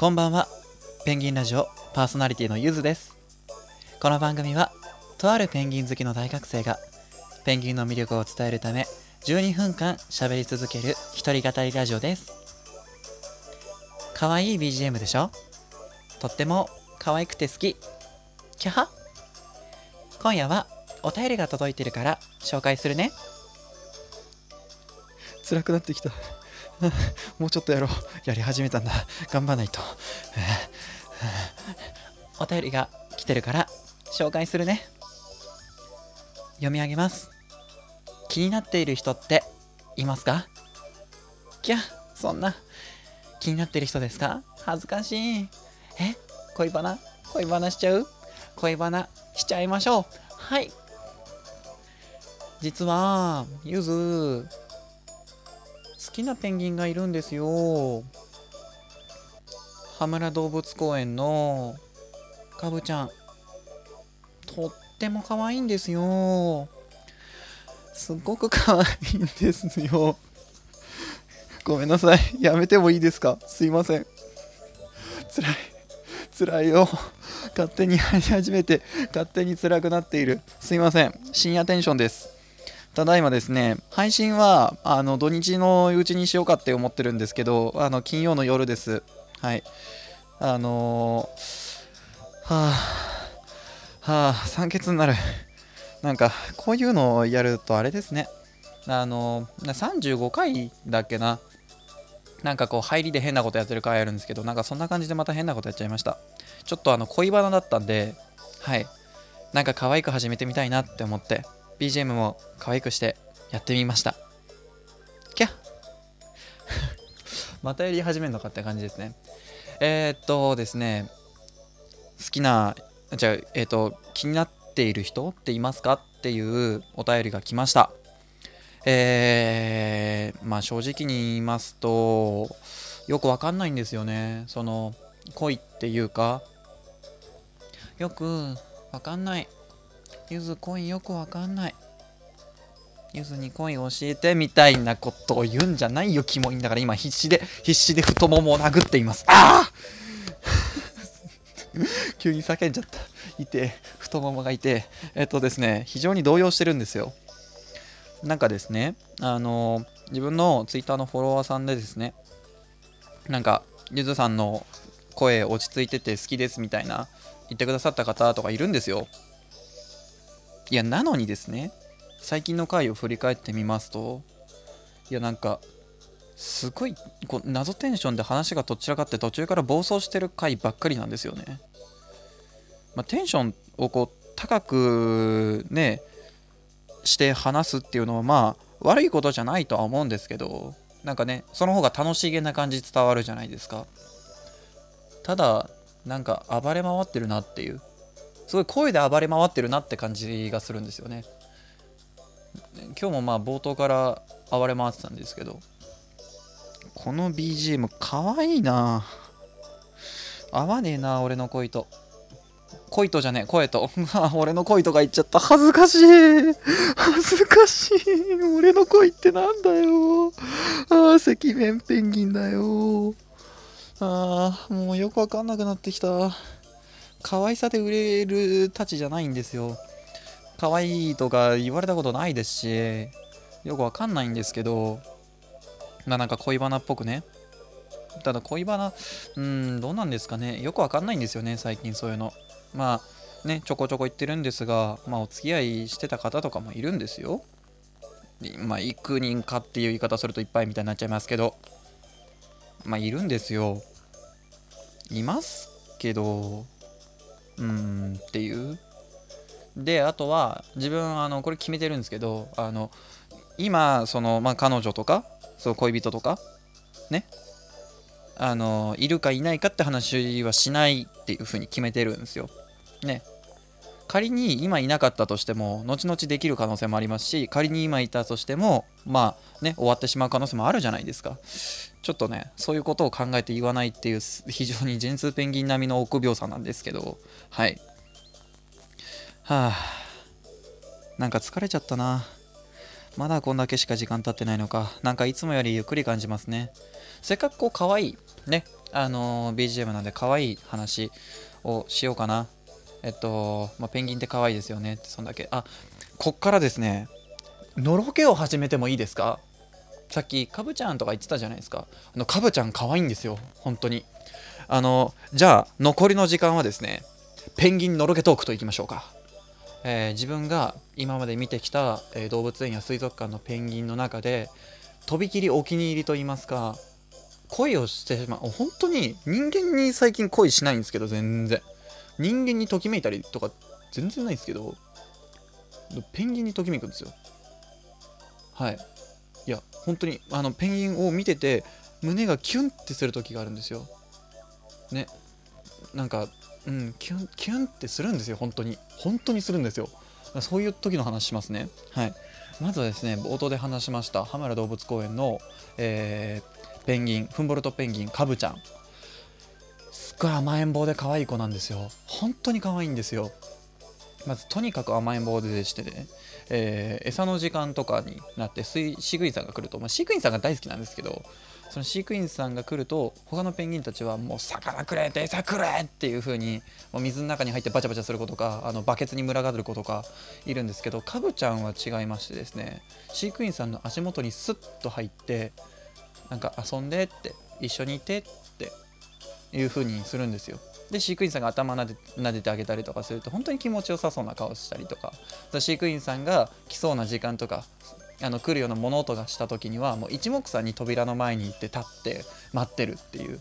こんばんは。ペンギンラジオパーソナリティのゆずです。この番組はとあるペンギン好きの大学生がペンギンの魅力を伝えるため12分間喋り続ける一人語りラジオです。かわいい BGM でしょ？とっても可愛くて好き。キャハ？今夜はお便りが届いてるから紹介するね。辛くなってきた。もうちょっとやろう。やり始めたんだ。頑張らないと。お便りが来てるから紹介するね。読み上げます。気になっている人っていますか？キャそんな。気になってる人ですか？恥ずかしい。え恋バナ？恋バナしちゃう？恋バナしちゃいましょう。はい。実はゆず。きなペンギンがいるんですよ。羽村動物公園のかぶちゃん。とっても可愛いんですよ。すっごく可愛いんですよ。ごめんなさい。やめてもいいですか？すいません。つらい。つらいよ。勝手にやり始めて勝手に辛くなっている。すいません。深夜テンションです。ただいまですね、配信はあの土日のうちにしようかって思ってるんですけど、あの金曜の夜です。はい。あのー、はあ、はあ、酸欠になる。なんか、こういうのをやるとあれですね。あのー、35回だっけな。なんかこう、入りで変なことやってる回あるんですけど、なんかそんな感じでまた変なことやっちゃいました。ちょっとあの、恋バナだったんで、はい。なんか可愛く始めてみたいなって思って、BGM も可愛くしてやってみました。キャ またやり始めるのかって感じですね。えー、っとですね、好きな、じゃあ、えー、っと、気になっている人っていますかっていうお便りが来ました。えー、まあ正直に言いますと、よくわかんないんですよね。その、恋っていうか、よくわかんない。ゆずコインよくわかんない。ゆずにコイン教えてみたいなことを言うんじゃないよキモいんだから今必死で必死で太ももを殴っています。ああ 急に叫んじゃった。いて太ももがいて。えっとですね非常に動揺してるんですよ。なんかですねあの自分のツイッターのフォロワーさんでですねなんかゆずさんの声落ち着いてて好きですみたいな言ってくださった方とかいるんですよ。いや、なのにですね、最近の回を振り返ってみますと、いや、なんか、すごいこう謎テンションで話がどちらかって途中から暴走してる回ばっかりなんですよね。まあ、テンションをこう高くねして話すっていうのはまあ悪いことじゃないとは思うんですけどなんかねその方が楽しげな感じ伝わるじゃないですかただなんか暴れ回ってるなっていうすごい声で暴れ回ってるなって感じがするんですよね。今日もまあ冒頭から暴れ回ってたんですけど。この BGM かわいいな。合わねえな俺の恋と。恋とじゃねえ声と。俺の恋とか言っちゃった。恥ずかしい。恥ずかしい。俺の恋ってなんだよ。ああ赤面ペンギンだよ。ああもうよくわかんなくなってきた。可愛さで売れるたちじゃないんですよ。可愛いとか言われたことないですし、よくわかんないんですけど、まあなんか恋バナっぽくね。ただ恋バナ、うん、どうなんですかね。よくわかんないんですよね、最近そういうの。まあね、ちょこちょこ言ってるんですが、まあお付き合いしてた方とかもいるんですよ。まあ幾人かっていう言い方するといっぱいみたいになっちゃいますけど、まあいるんですよ。いますけど、うんっていう。であとは自分あのこれ決めてるんですけどあの今その、まあ、彼女とかそう恋人とかねあのいるかいないかって話はしないっていうふうに決めてるんですよ。ね。仮に今いなかったとしても後々できる可能性もありますし仮に今いたとしてもまあね終わってしまう可能性もあるじゃないですか。ちょっとねそういうことを考えて言わないっていう非常にジェンツーペンギン並みの臆病さなんですけど。はい。はあ。なんか疲れちゃったな。まだこんだけしか時間経ってないのか。なんかいつもよりゆっくり感じますね。せっかくこう可愛いねあのー BGM なんで可愛い話をしようかな。えっと、まあ、ペンギンって可愛いですよね。そんだけ。あこっからですね。のろけを始めてもいいですか？さっきカブちゃんとか言ってたじゃないですか。あのカブちゃん可愛いんですよ。本当に。あのじゃあ残りの時間はですねペンギンのろけトークといきましょうか。えー自分が今まで見てきた、えー動物園や水族館のペンギンの中でとびきりお気に入りと言いますか恋をしてしまう。本当に人間に最近恋しないんですけど全然。人間にときめいたりとか全然ないんですけどペンギンにときめくんですよ。はい。いや本当にあのペンギンを見てて胸がキュンってする時があるんですよ。ね。なんかうんキュンキュンってするんですよ本当に。本当にするんですよ。そういう時の話しますね。はい。まずはですね冒頭で話しました羽村動物公園の、えーペンギンフンボルトペンギンカブちゃん。すっごい甘えん坊で可愛い子なんですよ。本当に可愛いんですよ。まずとにかく甘えん坊でしてね、えー餌の時間とかになって飼育員さんが来ると、まあ、飼育員さんが大好きなんですけどその飼育員さんが来ると他のペンギンたちはもう魚くれって餌くれっていう風にもう水の中に入ってバチャバチャする子とかあのバケツに群がる子とかいるんですけどカブちゃんは違いましてですね飼育員さんの足元にスッと入ってなんか遊んでって一緒にいてっていう風にするんですよ。で飼育員さんが頭なで撫でてあげたりとかすると本当に気持ちよさそうな顔したりとか。飼育員さんが来そうな時間とかあの来るような物音がした時にはもう一目散に扉の前に行って立って待ってるっていう。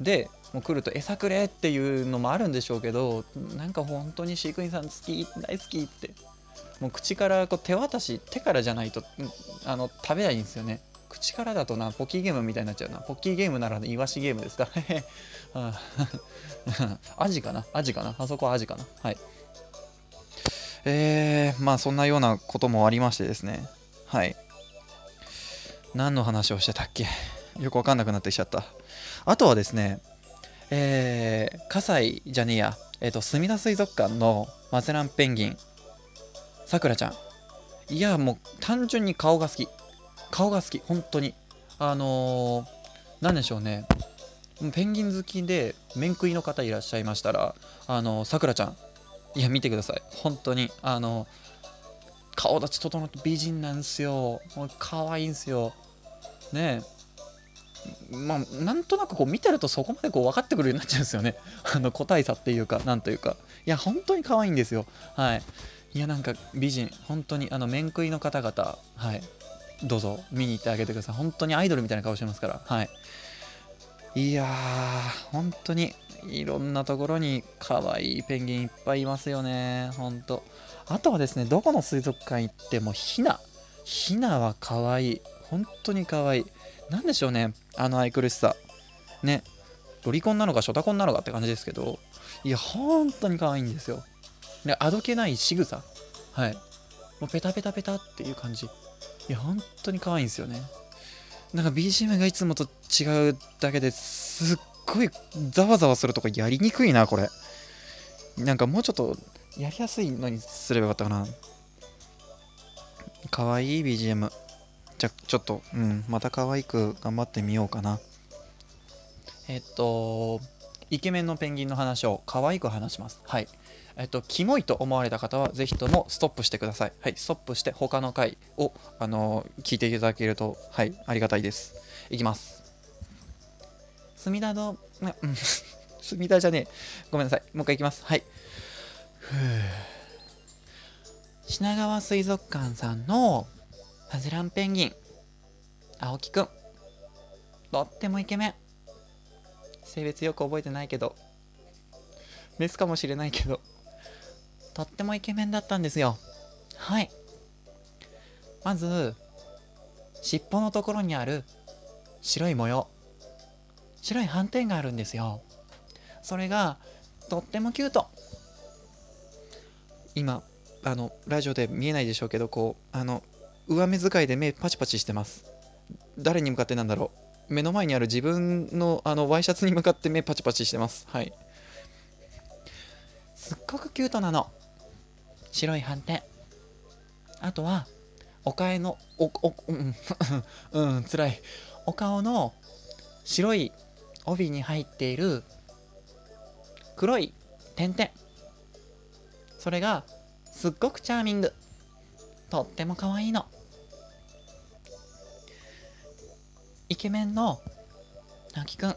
でもう来ると餌くれっていうのもあるんでしょうけどなんか本当に飼育員さん好き大好きって。もう口からこう手渡し手からじゃないとあの食べないんですよね。口からだとなポッキーゲームみたいになっちゃうな。ポッキーゲームならイワシゲームですか。アジかな？アジかな？あそこはアジかな？はい。えー、まあそんなようなこともありましてですね。はい。何の話をしてたっけ？よくわかんなくなってきちゃった。あとはですねえー、葛西じゃねえや。えっ、と墨田水族館のマゼランペンギン。さくらちゃん。いやもう単純に顔が好き。顔が好き本当に。あのー、でしょうね。ペンギン好きで面食いの方いらっしゃいましたらあのさくらちゃん。いや見てください。本当に。あの顔立ち整って美人なんですよ。もう可愛いんですよ。ねえ。まあなんとなくこう見てるとそこまでこう分かってくるようになっちゃうんですよね。あの個体差っていうかなんというか。いや本当に可愛いんですよ。はい。いやなんか美人。本当にあの面食いの方々。はい。どうぞ見に行ってあげてください。本当にアイドルみたいな顔してますから。はい。いやー本当にいろんなところに可愛いペンギンいっぱいいますよね。本当。あとはですねどこの水族館行ってもヒナ。ヒナは可愛い。本当に可愛い。なんでしょうねあの愛くるしさ。ね。ロリコンなのかショタコンなのかって感じですけど。いや本当に可愛いんですよ。であどけない仕草。はい。もうペタペタペタっていう感じ。いや本当に可愛いんですよね。なんか BGM がいつもと違うだけですっごいざわざわするとかやりにくいなこれ。なんかもうちょっとやりやすいのにすればよかったかな。可愛い BGM じゃちょっとうんまた可愛く頑張ってみようかな。えっとイケメンのペンギンの話を可愛く話します。はい。えっと、キモいと思われた方は、ぜひともストップしてください。はい、ストップして、他の回を、あの聞いていただけると、はい、ありがたいです。いきます。墨田の、うん、墨田じゃねえ。ごめんなさい。もう一回いきます。はい。ふう品川水族館さんのハズランペンギン、青木くん。とってもイケメン。性別よく覚えてないけど、メスかもしれないけど、とってもイケメンだったんですよ。はい。まず、尻尾のところにある白い模様。白い斑点があるんですよ。それが、とってもキュート。今、あの、ラジオで見えないでしょうけど、こう、あの、上目遣いで目パチパチしてます。誰に向かってなんだろう。目の前にある自分のあのワイシャツに向かって目パチパチしてます。はい。すっごくキュートなの。白い斑点。あとは、おかえの、お、お、うん、うん、辛い。お顔の白い帯に入っている黒い点々。それがすっごくチャーミング。とっても可愛いの。イケメンの直樹くん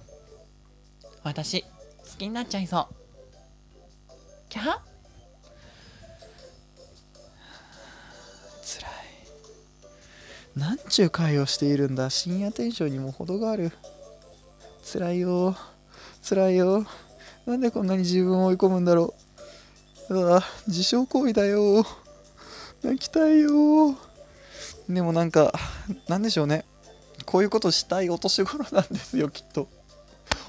私好きになっちゃいそう。キャハ？なんちゅう会をしているんだ。深夜テンションにも程がある。つらいよ。つらいよ。なんでこんなに自分を追い込むんだろう。うわ自傷行為だよ。泣きたいよ。でもなんかなんでしょうね。こういうことしたいお年頃なんですよきっと。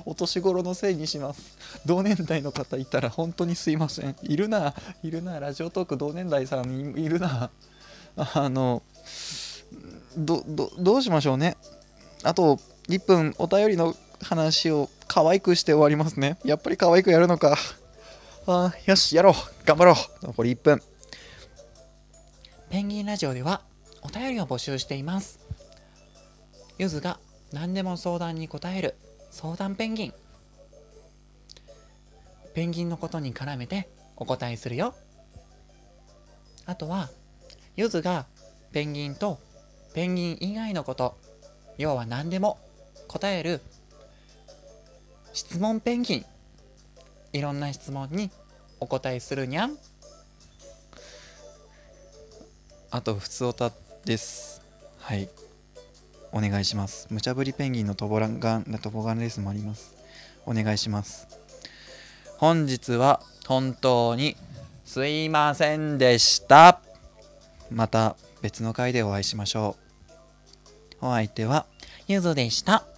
お年頃のせいにします。同年代の方いたら本当にすいません。いるないるな。ラジオトーク同年代さんいるな。あのどどどうしましょうね。あと1分お便りの話を可愛くして終わりますね。やっぱり可愛くやるのか。あよしやろう。頑張ろう。残り1分。ペンギンラジオではお便りを募集しています。ゆずが何でも相談に答える相談ペンギン。ペンギンのことに絡めてお答えするよ。あとはゆずがペンギンとペンギン以外のこと要は何でも答える質問ペンギン。いろんな質問にお答えするにゃん。あと普通おたです。はい。お願いします。無茶ぶりペンギンのトボランガントボガンレースもあります。お願いします。本日は本当にすいませんでした。また別の回でお会いしましょう。お相手はゆうぞでした。